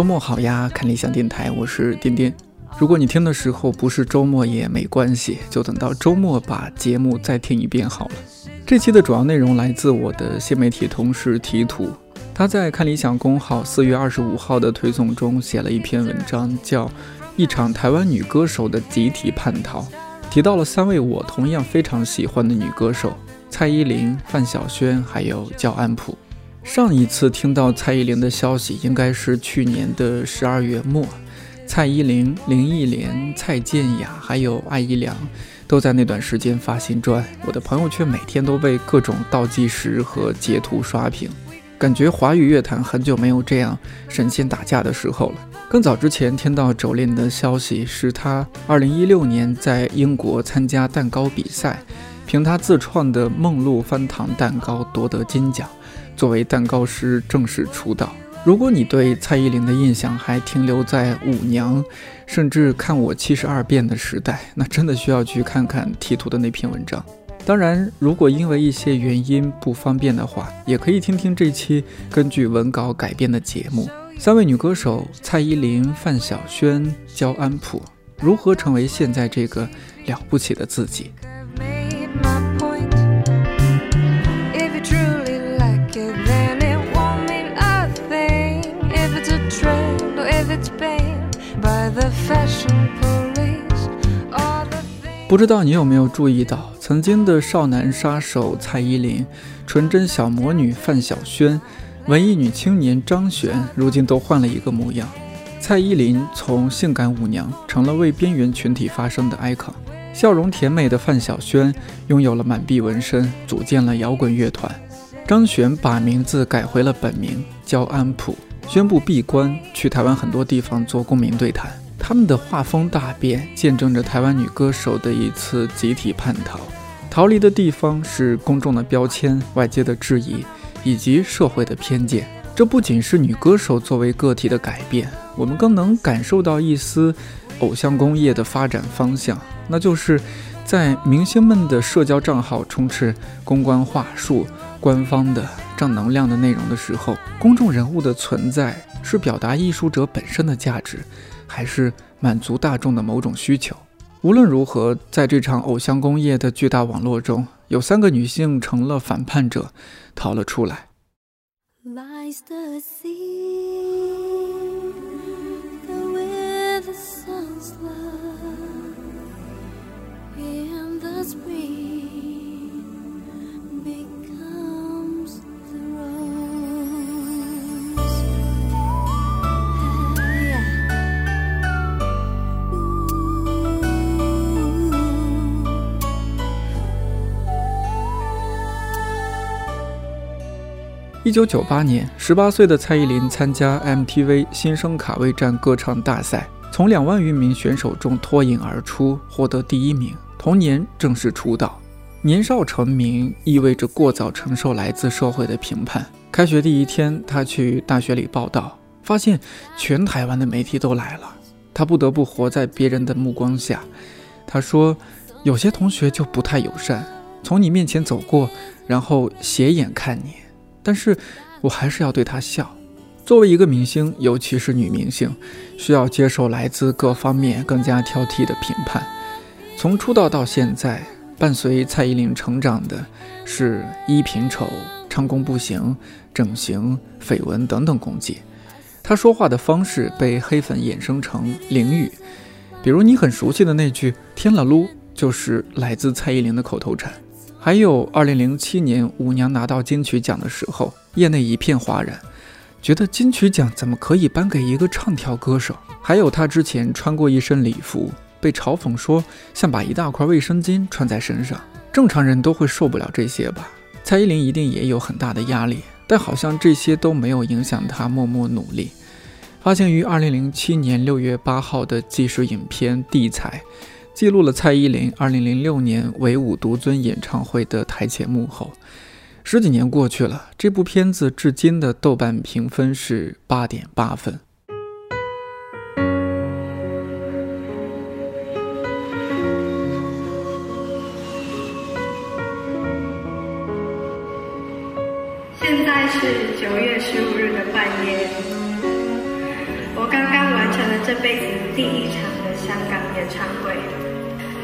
周末好呀，看理想电台，我是颠颠。如果你听的时候不是周末也没关系，就等到周末把节目再听一遍好了。这期的主要内容来自我的新媒体同事提图，他在看理想公号四月二十五号的推送中写了一篇文章，叫《一场台湾女歌手的集体叛逃》，提到了三位我同样非常喜欢的女歌手：蔡依林、范晓萱，还有焦安普。上一次听到蔡依林的消息，应该是去年的十二月末。蔡依林、林忆莲、蔡健雅还有艾怡良，都在那段时间发新专。我的朋友圈每天都被各种倒计时和截图刷屏，感觉华语乐坛很久没有这样神仙打架的时候了。更早之前听到周琳的消息，是她二零一六年在英国参加蛋糕比赛，凭她自创的梦露翻糖蛋糕夺得金奖。作为蛋糕师正式出道。如果你对蔡依林的印象还停留在舞娘，甚至看我七十二变的时代，那真的需要去看看提图的那篇文章。当然，如果因为一些原因不方便的话，也可以听听这期根据文稿改编的节目。三位女歌手蔡依林、范晓萱、焦安普如何成为现在这个了不起的自己？不知道你有没有注意到，曾经的少男杀手蔡依林、纯真小魔女范晓萱、文艺女青年张悬，如今都换了一个模样。蔡依林从性感舞娘成了为边缘群体发声的 icon，笑容甜美的范晓萱拥有了满臂纹身，组建了摇滚乐团。张悬把名字改回了本名焦安普，宣布闭关，去台湾很多地方做公民对谈。他们的画风大变，见证着台湾女歌手的一次集体叛逃。逃离的地方是公众的标签、外界的质疑以及社会的偏见。这不仅是女歌手作为个体的改变，我们更能感受到一丝偶像工业的发展方向，那就是在明星们的社交账号充斥公关话术、官方的正能量的内容的时候，公众人物的存在是表达艺术者本身的价值。还是满足大众的某种需求。无论如何，在这场偶像工业的巨大网络中，有三个女性成了反叛者，逃了出来。一九九八年，十八岁的蔡依林参加 MTV 新生卡位战歌唱大赛，从两万余名选手中脱颖而出，获得第一名。同年正式出道。年少成名意味着过早承受来自社会的评判。开学第一天，他去大学里报道，发现全台湾的媒体都来了，他不得不活在别人的目光下。他说：“有些同学就不太友善，从你面前走过，然后斜眼看你。”但是我还是要对她笑。作为一个明星，尤其是女明星，需要接受来自各方面更加挑剔的评判。从出道到现在，伴随蔡依林成长的是衣品丑、唱功不行、整形、绯闻等等攻击。她说话的方式被黑粉衍生成淋雨，比如你很熟悉的那句“天了噜”，就是来自蔡依林的口头禅。还有，二零零七年舞娘拿到金曲奖的时候，业内一片哗然，觉得金曲奖怎么可以颁给一个唱跳歌手？还有她之前穿过一身礼服，被嘲讽说像把一大块卫生巾穿在身上，正常人都会受不了这些吧？蔡依林一定也有很大的压力，但好像这些都没有影响她默默努力。发行于二零零七年六月八号的纪实影片《地彩》。记录了蔡依林2006年唯舞独尊演唱会的台前幕后。十几年过去了，这部片子至今的豆瓣评分是八点八分。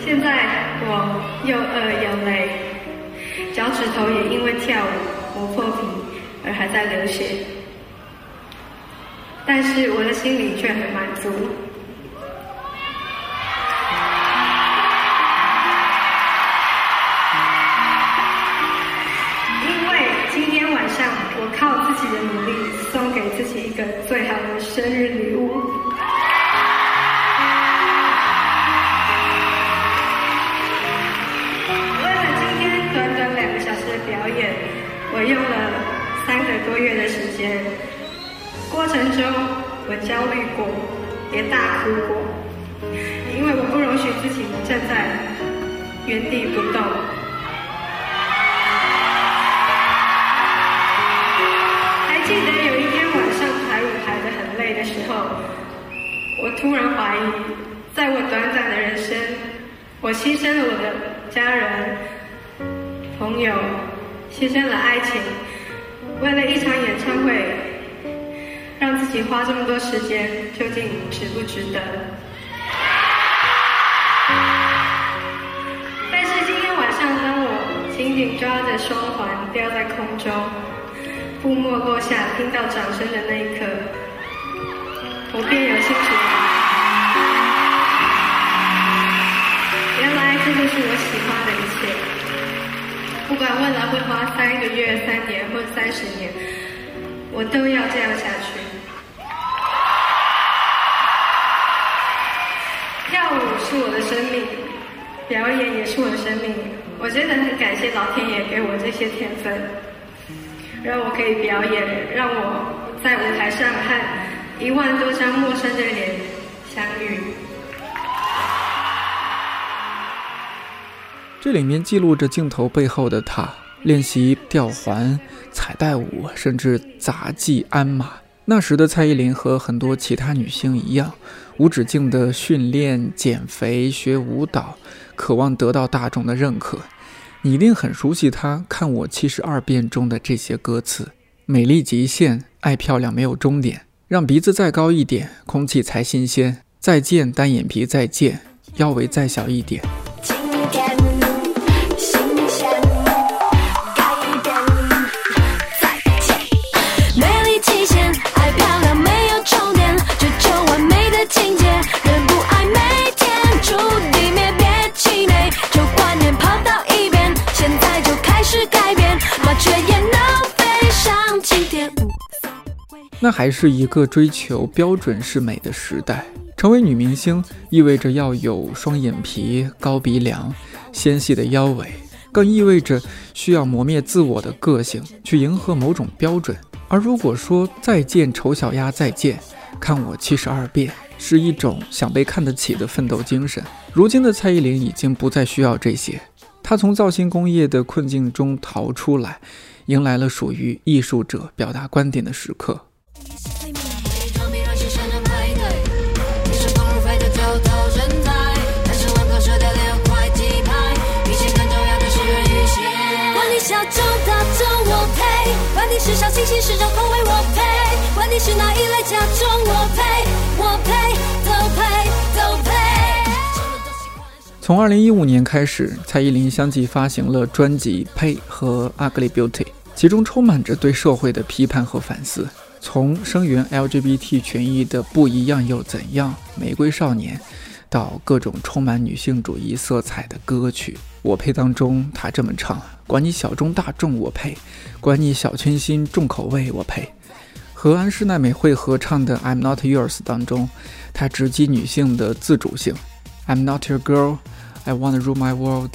现在我又饿又累，脚趾头也因为跳舞磨破皮而还在流血，但是我的心里却很满足。时间。过程中，我焦虑过，也大哭过，因为我不容许自己站在原地不动。还记得有一天晚上排舞排的很累的时候，我突然怀疑，在我短暂的人生，我牺牲了我的家人、朋友，牺牲了爱情，为了一场演唱会，让自己花这么多时间，究竟值不值得？但是今天晚上，当我紧紧抓着双环吊在空中。布幕落下，听到掌声的那一刻，我便有清楚。原来这就是我喜欢的一切。不管未来会花三个月、三年或三十年，我都要这样下去。跳舞是我的生命，表演也是我的生命。我真的很感谢老天爷给我这些天分。让我可以表演，让我在舞台上和一万多张陌生的脸相遇。这里面记录着镜头背后的他，练习吊环、彩带舞，甚至杂技鞍马。那时的蔡依林和很多其他女星一样，无止境的训练、减肥、学舞蹈，渴望得到大众的认可。你一定很熟悉他《看我七十二变》中的这些歌词：“美丽极限，爱漂亮没有终点，让鼻子再高一点，空气才新鲜。再见单眼皮，再见腰围再小一点。”那还是一个追求标准是美的时代。成为女明星意味着要有双眼皮、高鼻梁、纤细的腰围，更意味着需要磨灭自我的个性，去迎合某种标准。而如果说再见丑小鸭，再见，看我七十二变，是一种想被看得起的奋斗精神。如今的蔡依林已经不再需要这些，她从造型工业的困境中逃出来，迎来了属于艺术者表达观点的时刻。是小清新，是种口味，我配。管你是哪一类甲种，我配，我配，都配，都配。从二零一五年开始，蔡依林相继发行了专辑《配》和《Ugly Beauty》，其中充满着对社会的批判和反思。从声援 LGBT 权益的《不一样又怎样》《玫瑰少年》。到各种充满女性主义色彩的歌曲，我配当中他这么唱：管你小众大众，我配；管你小清新重口味，我配。和安室奈美惠合唱的《I'm Not Yours》当中，他直击女性的自主性：I'm not your girl, I wanna rule my world,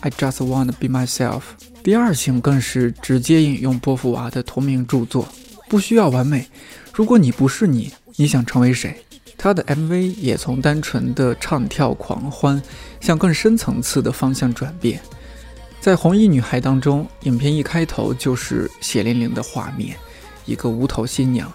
I just wanna be myself。第二性更是直接引用波伏娃的同名著作：不需要完美，如果你不是你，你想成为谁？他的 MV 也从单纯的唱跳狂欢，向更深层次的方向转变。在《红衣女孩》当中，影片一开头就是血淋淋的画面：一个无头新娘，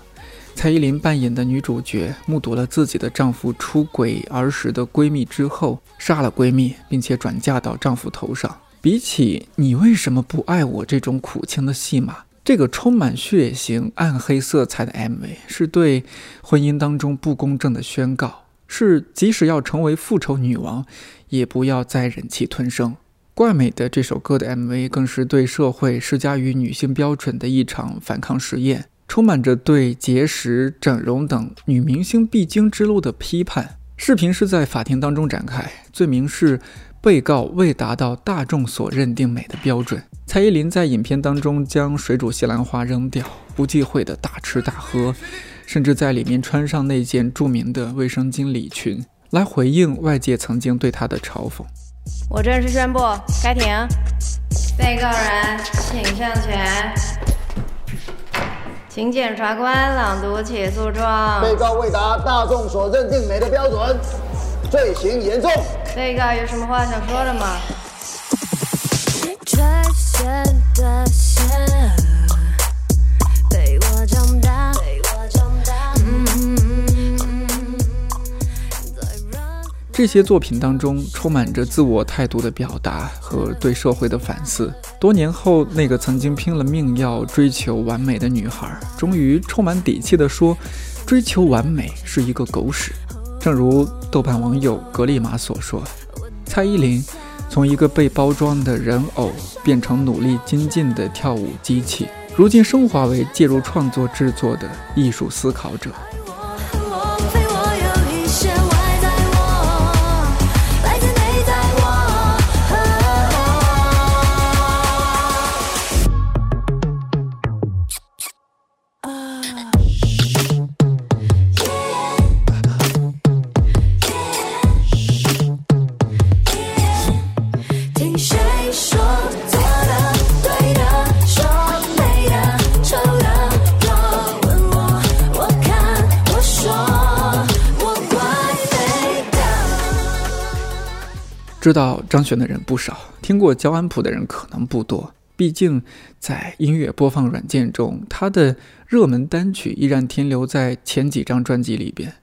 蔡依林扮演的女主角，目睹了自己的丈夫出轨儿时的闺蜜之后，杀了闺蜜，并且转嫁到丈夫头上。比起“你为什么不爱我”这种苦情的戏码，这个充满血腥、暗黑色彩的 MV 是对婚姻当中不公正的宣告，是即使要成为复仇女王，也不要再忍气吞声。怪美的这首歌的 MV 更是对社会施加于女性标准的一场反抗实验，充满着对节食、整容等女明星必经之路的批判。视频是在法庭当中展开，罪名是。被告未达到大众所认定美的标准。蔡依林在影片当中将水煮西兰花扔掉，不忌讳的大吃大喝，甚至在里面穿上那件著名的卫生巾礼裙，来回应外界曾经对她的嘲讽。我正式宣布开庭，被告人请上前，请检察官朗读起诉状。被告未达大众所认定美的标准，罪行严重。被告有什么话想说的吗？这些作品当中充满着自我态度的表达和对社会的反思。多年后，那个曾经拼了命要追求完美的女孩，终于充满底气地说：“追求完美是一个狗屎。”正如豆瓣网友格丽玛所说：“蔡依林从一个被包装的人偶变成努力精进的跳舞机器，如今升华为介入创作制作的艺术思考者。”知道张悬的人不少，听过焦安普的人可能不多。毕竟，在音乐播放软件中，他的热门单曲依然停留在前几张专辑里边。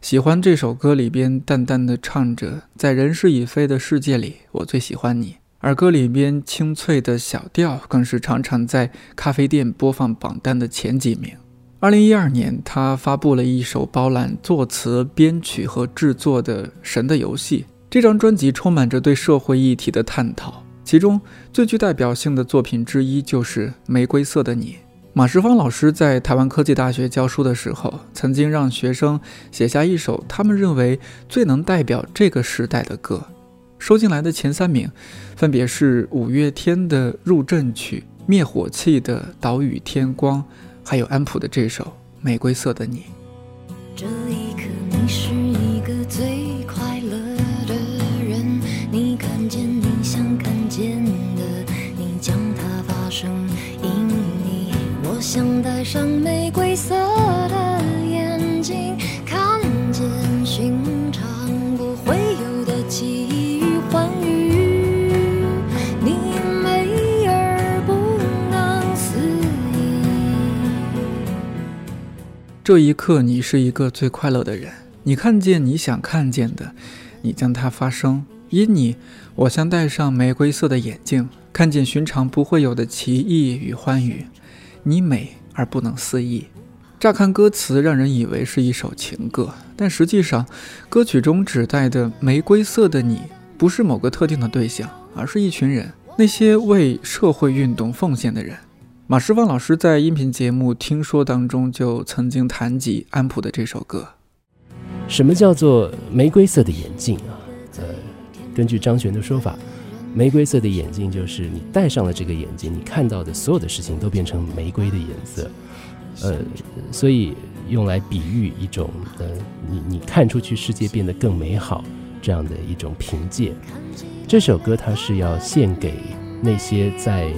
喜欢这首歌里边淡淡的唱着：“在人事已非的世界里，我最喜欢你。”而歌里边清脆的小调，更是常常在咖啡店播放榜单的前几名。二零一二年，他发布了一首包揽作词、编曲和制作的《神的游戏》。这张专辑充满着对社会议题的探讨，其中最具代表性的作品之一就是《玫瑰色的你》。马世芳老师在台湾科技大学教书的时候，曾经让学生写下一首他们认为最能代表这个时代的歌。收进来的前三名，分别是五月天的《入阵曲》、灭火器的《岛屿天光》，还有安普的这首《玫瑰色的你》。这一刻，你是一个最。想戴上玫瑰色的眼睛，看见寻常不会有的奇遇欢愉。你美而不能思议。这一刻，你是一个最快乐的人。你看见你想看见的，你将它发生。因你，我像戴上玫瑰色的眼镜，看见寻常不会有的奇异与欢愉。你美而不能思议，乍看歌词让人以为是一首情歌，但实际上，歌曲中指代的玫瑰色的你，不是某个特定的对象，而是一群人，那些为社会运动奉献的人。马世芳老师在音频节目《听说》当中就曾经谈及安普的这首歌。什么叫做玫瑰色的眼镜啊？呃，根据张悬的说法。玫瑰色的眼镜，就是你戴上了这个眼镜，你看到的所有的事情都变成玫瑰的颜色，呃，所以用来比喻一种呃，你你看出去世界变得更美好这样的一种凭借。这首歌它是要献给那些在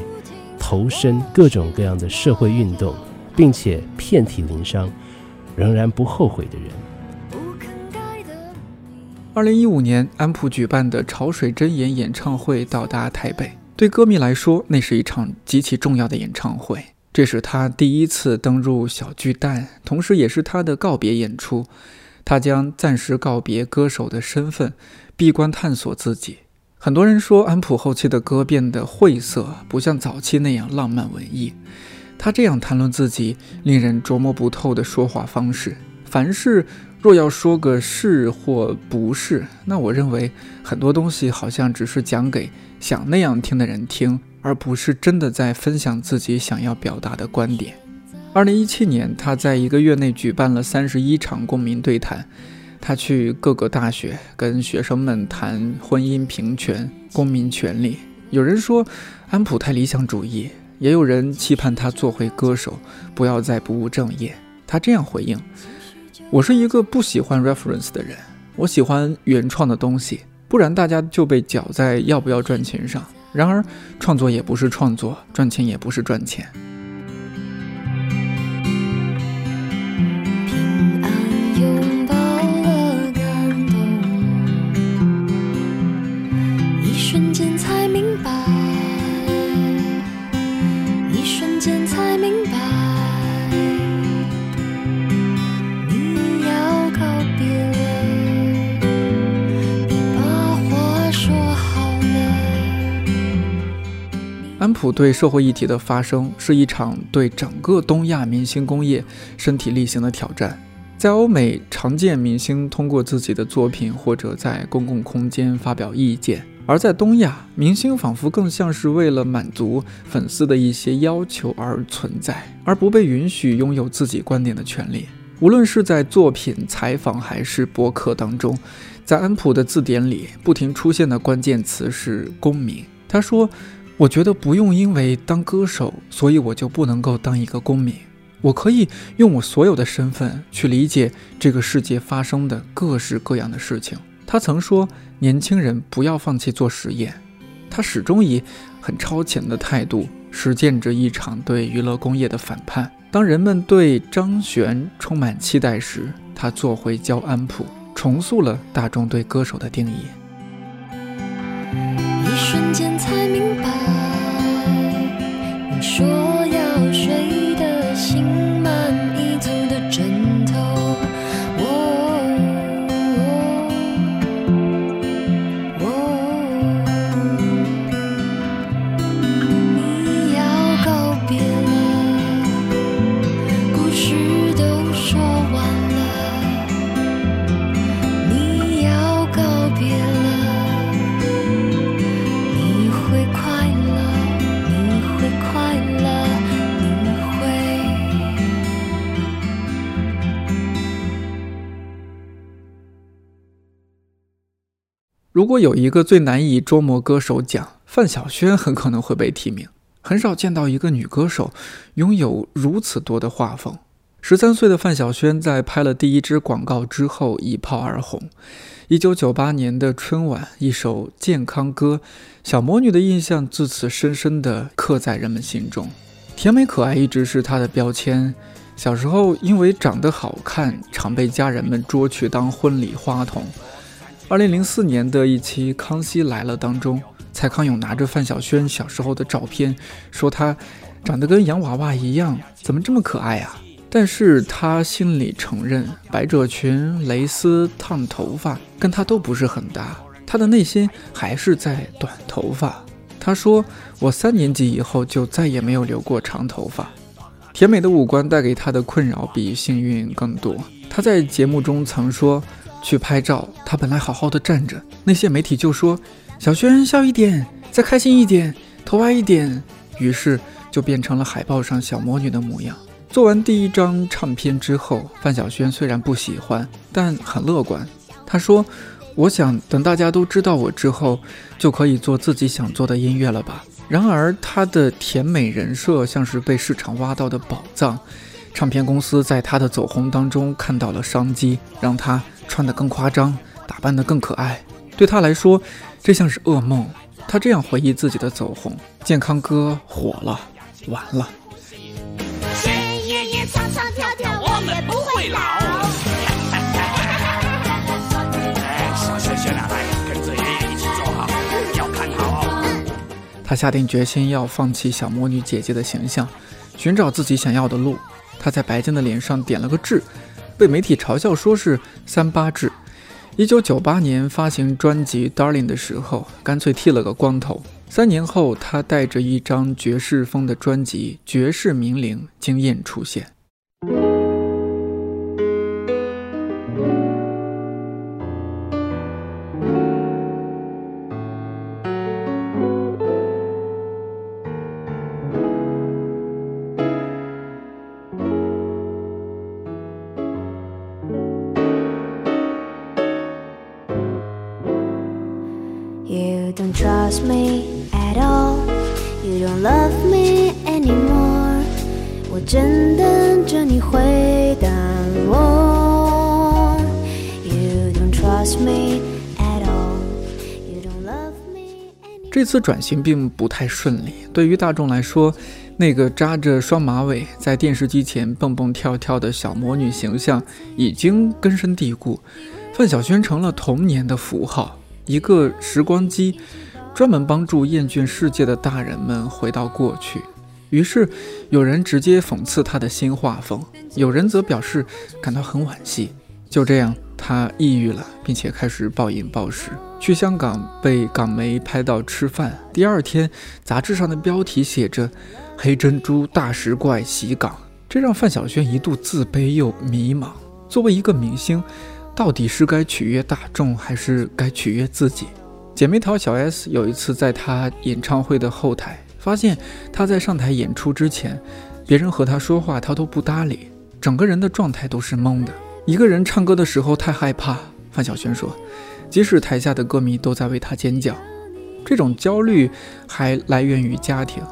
投身各种各样的社会运动，并且遍体鳞伤，仍然不后悔的人。二零一五年，安普举办的潮水真言演唱会到达台北。对歌迷来说，那是一场极其重要的演唱会。这是他第一次登入小巨蛋，同时也是他的告别演出。他将暂时告别歌手的身份，闭关探索自己。很多人说，安普后期的歌变得晦涩，不像早期那样浪漫文艺。他这样谈论自己，令人琢磨不透的说话方式。凡事若要说个是或不是，那我认为很多东西好像只是讲给想那样听的人听，而不是真的在分享自己想要表达的观点。二零一七年，他在一个月内举办了三十一场公民对谈。他去各个大学跟学生们谈婚姻平权、公民权利。有人说安普太理想主义，也有人期盼他做回歌手，不要再不务正业。他这样回应：“我是一个不喜欢 reference 的人，我喜欢原创的东西，不然大家就被搅在要不要赚钱上。然而，创作也不是创作，赚钱也不是赚钱。”安普对社会议题的发声是一场对整个东亚明星工业身体力行的挑战。在欧美，常见明星通过自己的作品或者在公共空间发表意见；而在东亚，明星仿佛更像是为了满足粉丝的一些要求而存在，而不被允许拥有自己观点的权利。无论是在作品、采访还是博客当中，在安普的字典里不停出现的关键词是“公民”。他说。我觉得不用因为当歌手，所以我就不能够当一个公民。我可以用我所有的身份去理解这个世界发生的各式各样的事情。他曾说：“年轻人不要放弃做实验。”他始终以很超前的态度实践着一场对娱乐工业的反叛。当人们对张悬充满期待时，他做回教安普，重塑了大众对歌手的定义。一瞬间才明白。说如果有一个最难以捉摸歌手奖，范晓萱很可能会被提名。很少见到一个女歌手拥有如此多的画风。十三岁的范晓萱在拍了第一支广告之后一炮而红。一九九八年的春晚，一首健康歌，小魔女的印象自此深深地刻在人们心中。甜美可爱一直是她的标签。小时候因为长得好看，常被家人们捉去当婚礼花童。二零零四年的一期《康熙来了》当中，蔡康永拿着范晓萱小时候的照片，说她长得跟洋娃娃一样，怎么这么可爱啊？但是她心里承认，百褶裙、蕾丝、烫头发跟她都不是很搭，她的内心还是在短头发。她说：“我三年级以后就再也没有留过长头发。”甜美的五官带给她的困扰比幸运更多。她在节目中曾说。去拍照，他本来好好的站着，那些媒体就说：“小轩笑一点，再开心一点，头歪一点。”于是就变成了海报上小魔女的模样。做完第一张唱片之后，范晓萱虽然不喜欢，但很乐观。她说：“我想等大家都知道我之后，就可以做自己想做的音乐了吧。”然而，她的甜美人设像是被市场挖到的宝藏，唱片公司在她的走红当中看到了商机，让她。穿得更夸张，打扮得更可爱，对他来说，这像是噩梦。他这样回忆自己的走红：健康歌火了，完了。他下定决心要放弃小魔女姐姐的形象，寻找自己想要的路。他在白净的脸上点了个痣。被媒体嘲笑说是“三八制”，一九九八年发行专辑《Darling》的时候，干脆剃了个光头。三年后，他带着一张爵士风的专辑《爵士名伶》惊艳出现。这次转型并不太顺利，对于大众来说，那个扎着双马尾在电视机前蹦蹦跳跳的小魔女形象已经根深蒂固，范晓萱成了童年的符号。一个时光机，专门帮助厌倦世界的大人们回到过去。于是，有人直接讽刺她的新画风，有人则表示感到很惋惜。就这样，她抑郁了，并且开始暴饮暴食，去香港被港媒拍到吃饭。第二天，杂志上的标题写着“黑珍珠大食怪袭港”，这让范晓萱一度自卑又迷茫。作为一个明星，到底是该取悦大众，还是该取悦自己？姐妹淘小 S 有一次在她演唱会的后台，发现她在上台演出之前，别人和她说话，她都不搭理，整个人的状态都是懵的。一个人唱歌的时候太害怕，范晓萱说，即使台下的歌迷都在为她尖叫，这种焦虑还来源于家庭。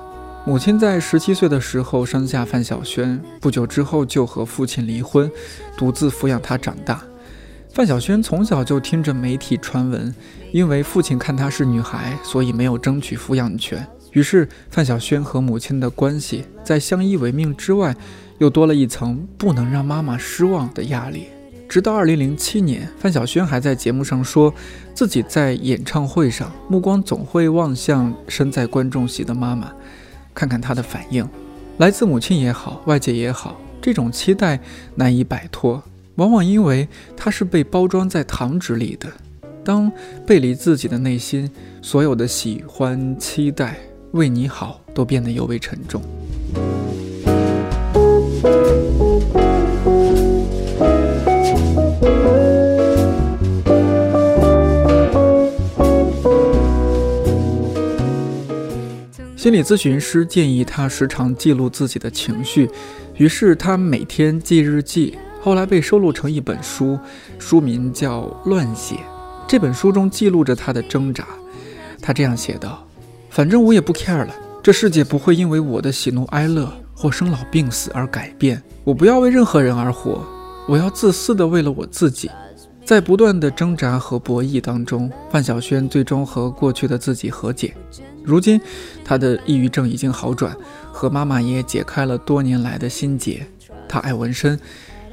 母亲在十七岁的时候生下范晓萱，不久之后就和父亲离婚，独自抚养她长大。范晓萱从小就听着媒体传闻，因为父亲看她是女孩，所以没有争取抚养权。于是，范晓萱和母亲的关系在相依为命之外，又多了一层不能让妈妈失望的压力。直到2007年，范晓萱还在节目上说自己在演唱会上目光总会望向身在观众席的妈妈，看看她的反应。来自母亲也好，外界也好，这种期待难以摆脱。往往因为它是被包装在糖纸里的，当背离自己的内心，所有的喜欢、期待、为你好，都变得尤为沉重。心理咨询师建议他时常记录自己的情绪，于是他每天记日记。后来被收录成一本书，书名叫《乱写》。这本书中记录着他的挣扎。他这样写道：“反正我也不 care 了，这世界不会因为我的喜怒哀乐或生老病死而改变。我不要为任何人而活，我要自私的为了我自己。”在不断的挣扎和博弈当中，范晓萱最终和过去的自己和解。如今，她的抑郁症已经好转，和妈妈也解开了多年来的心结。她爱纹身。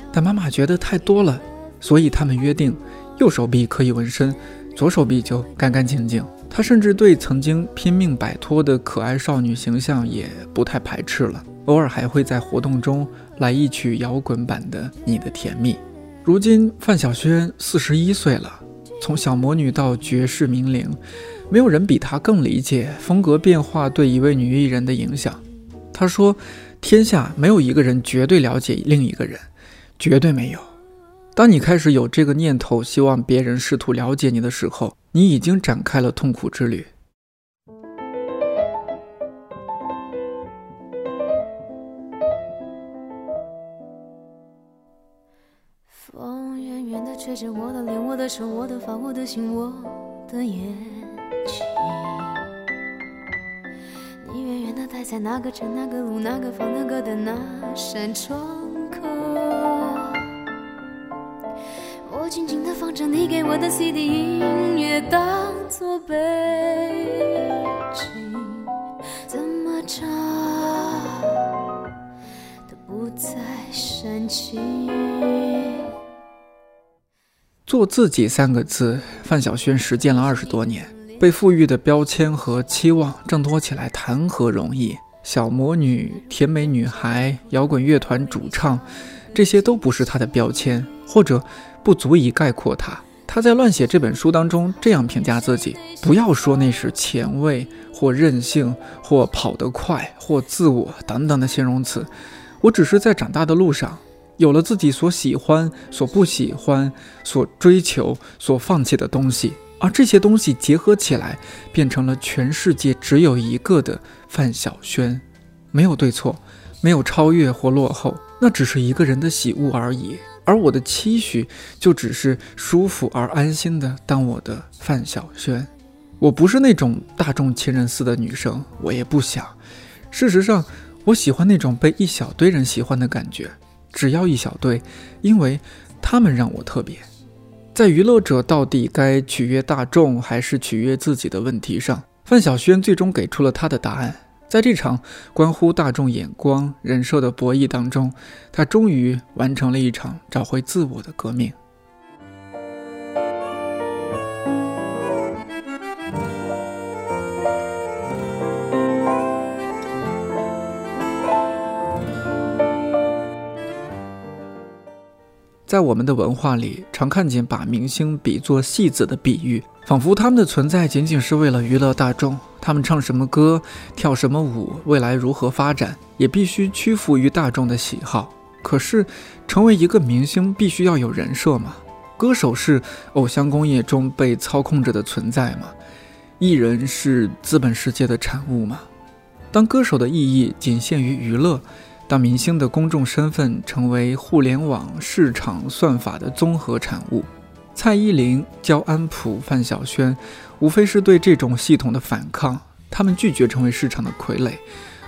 但妈妈觉得太多了，所以他们约定，右手臂可以纹身，左手臂就干干净净。她甚至对曾经拼命摆脱的可爱少女形象也不太排斥了，偶尔还会在活动中来一曲摇滚版的《你的甜蜜》。如今范晓萱四十一岁了，从小魔女到绝世名伶，没有人比她更理解风格变化对一位女艺人的影响。她说：“天下没有一个人绝对了解另一个人。”绝对没有。当你开始有这个念头，希望别人试图了解你的时候，你已经展开了痛苦之旅。吹着我的脸，我的手，我的发，我的心，我的眼睛。你远远的待在那个城、那个路、那个房、那个的那扇窗口。我静静的放着你给我的 CD 音乐，当作背景，怎么唱都不再煽情。做自己三个字，范晓萱实践了二十多年，被赋予的标签和期望挣脱起来谈何容易？小魔女、甜美女孩、摇滚乐团主唱，这些都不是她的标签，或者不足以概括她。她在《乱写》这本书当中这样评价自己：不要说那是前卫或任性或跑得快或自我等等的形容词，我只是在长大的路上，有了自己所喜欢、所不喜欢、所追求、所放弃的东西，而这些东西结合起来，变成了全世界只有一个的范晓萱。没有对错，没有超越或落后，那只是一个人的喜恶而已。而我的期许就只是舒服而安心的当我的范晓萱。我不是那种大众情人似的女生，我也不想。事实上，我喜欢那种被一小堆人喜欢的感觉，只要一小队，因为他们让我特别。在娱乐者到底该取悦大众还是取悦自己的问题上，范晓萱最终给出了她的答案。在这场关乎大众眼光、人设的博弈当中，她终于完成了一场找回自我的革命。在我们的文化里，常看见把明星比作戏子的比喻，仿佛他们的存在仅仅是为了娱乐大众。他们唱什么歌，跳什么舞，未来如何发展，也必须屈服于大众的喜好。可是，成为一个明星，必须要有人设吗？歌手是偶像工业中被操控着的存在吗？艺人是资本世界的产物吗？当歌手的意义仅限于娱乐？当明星的公众身份成为互联网市场算法的综合产物，蔡依林、焦安普、范晓萱，无非是对这种系统的反抗。他们拒绝成为市场的傀儡，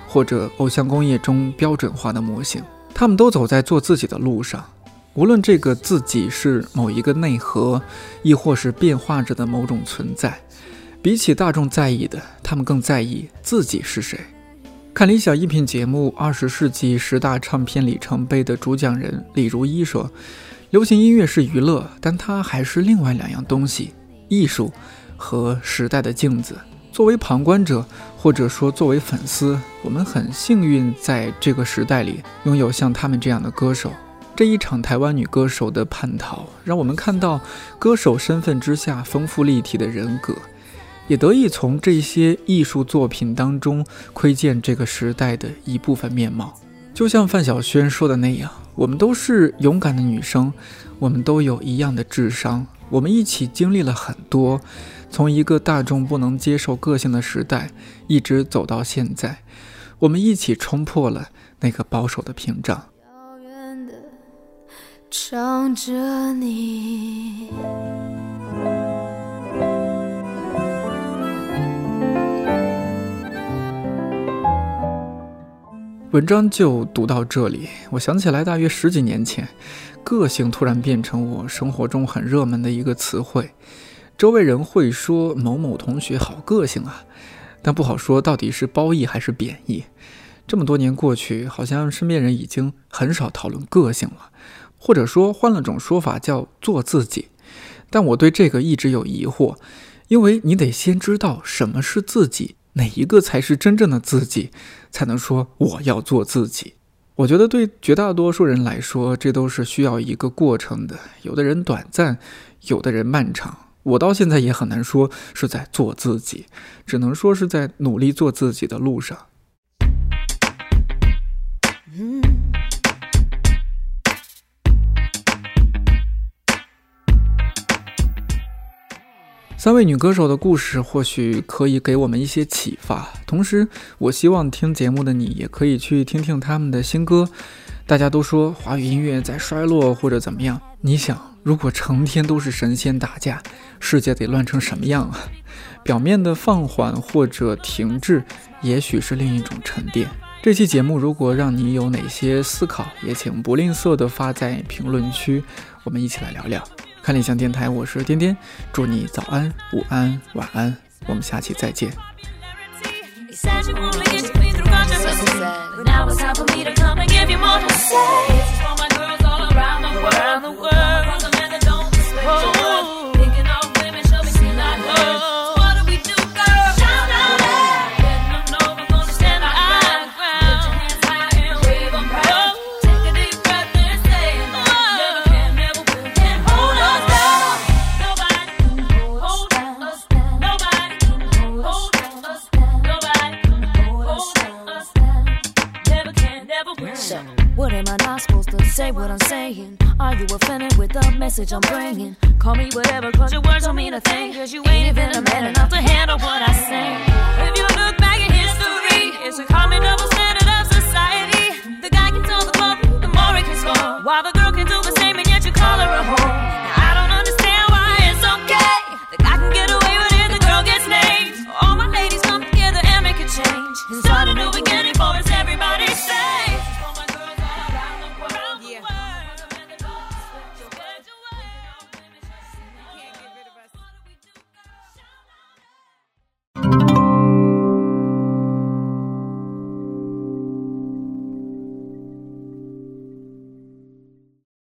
或者偶像工业中标准化的模型。他们都走在做自己的路上，无论这个自己是某一个内核，亦或是变化着的某种存在。比起大众在意的，他们更在意自己是谁。看理想音频节目《二十世纪十大唱片里程碑》的主讲人李如一说：“流行音乐是娱乐，但它还是另外两样东西——艺术和时代的镜子。作为旁观者，或者说作为粉丝，我们很幸运在这个时代里拥有像他们这样的歌手。这一场台湾女歌手的叛逃，让我们看到歌手身份之下丰富立体的人格。”也得以从这些艺术作品当中窥见这个时代的一部分面貌。就像范晓萱说的那样，我们都是勇敢的女生，我们都有一样的智商，我们一起经历了很多，从一个大众不能接受个性的时代，一直走到现在，我们一起冲破了那个保守的屏障。遥远的唱着你。文章就读到这里，我想起来，大约十几年前，个性突然变成我生活中很热门的一个词汇。周围人会说某某同学好个性啊，但不好说到底是褒义还是贬义。这么多年过去，好像身边人已经很少讨论个性了，或者说换了种说法叫做自己。但我对这个一直有疑惑，因为你得先知道什么是自己。哪一个才是真正的自己，才能说我要做自己？我觉得对绝大多数人来说，这都是需要一个过程的。有的人短暂，有的人漫长。我到现在也很难说是在做自己，只能说是在努力做自己的路上。三位女歌手的故事或许可以给我们一些启发，同时，我希望听节目的你也可以去听听他们的新歌。大家都说华语音乐在衰落或者怎么样，你想，如果成天都是神仙打架，世界得乱成什么样啊？表面的放缓或者停滞，也许是另一种沉淀。这期节目如果让你有哪些思考，也请不吝啬地发在评论区，我们一起来聊聊。看理想电台我是颠颠祝你早安午安晚安我们下期再见。Around world you offended with the message I'm bringing. Call me whatever, cause your words don't mean a thing. Cause you ain't even a man enough to handle what I say. If you look back at history, it's a common double standard of society. The guy can tell the club, the more he can score. While the girl can do a.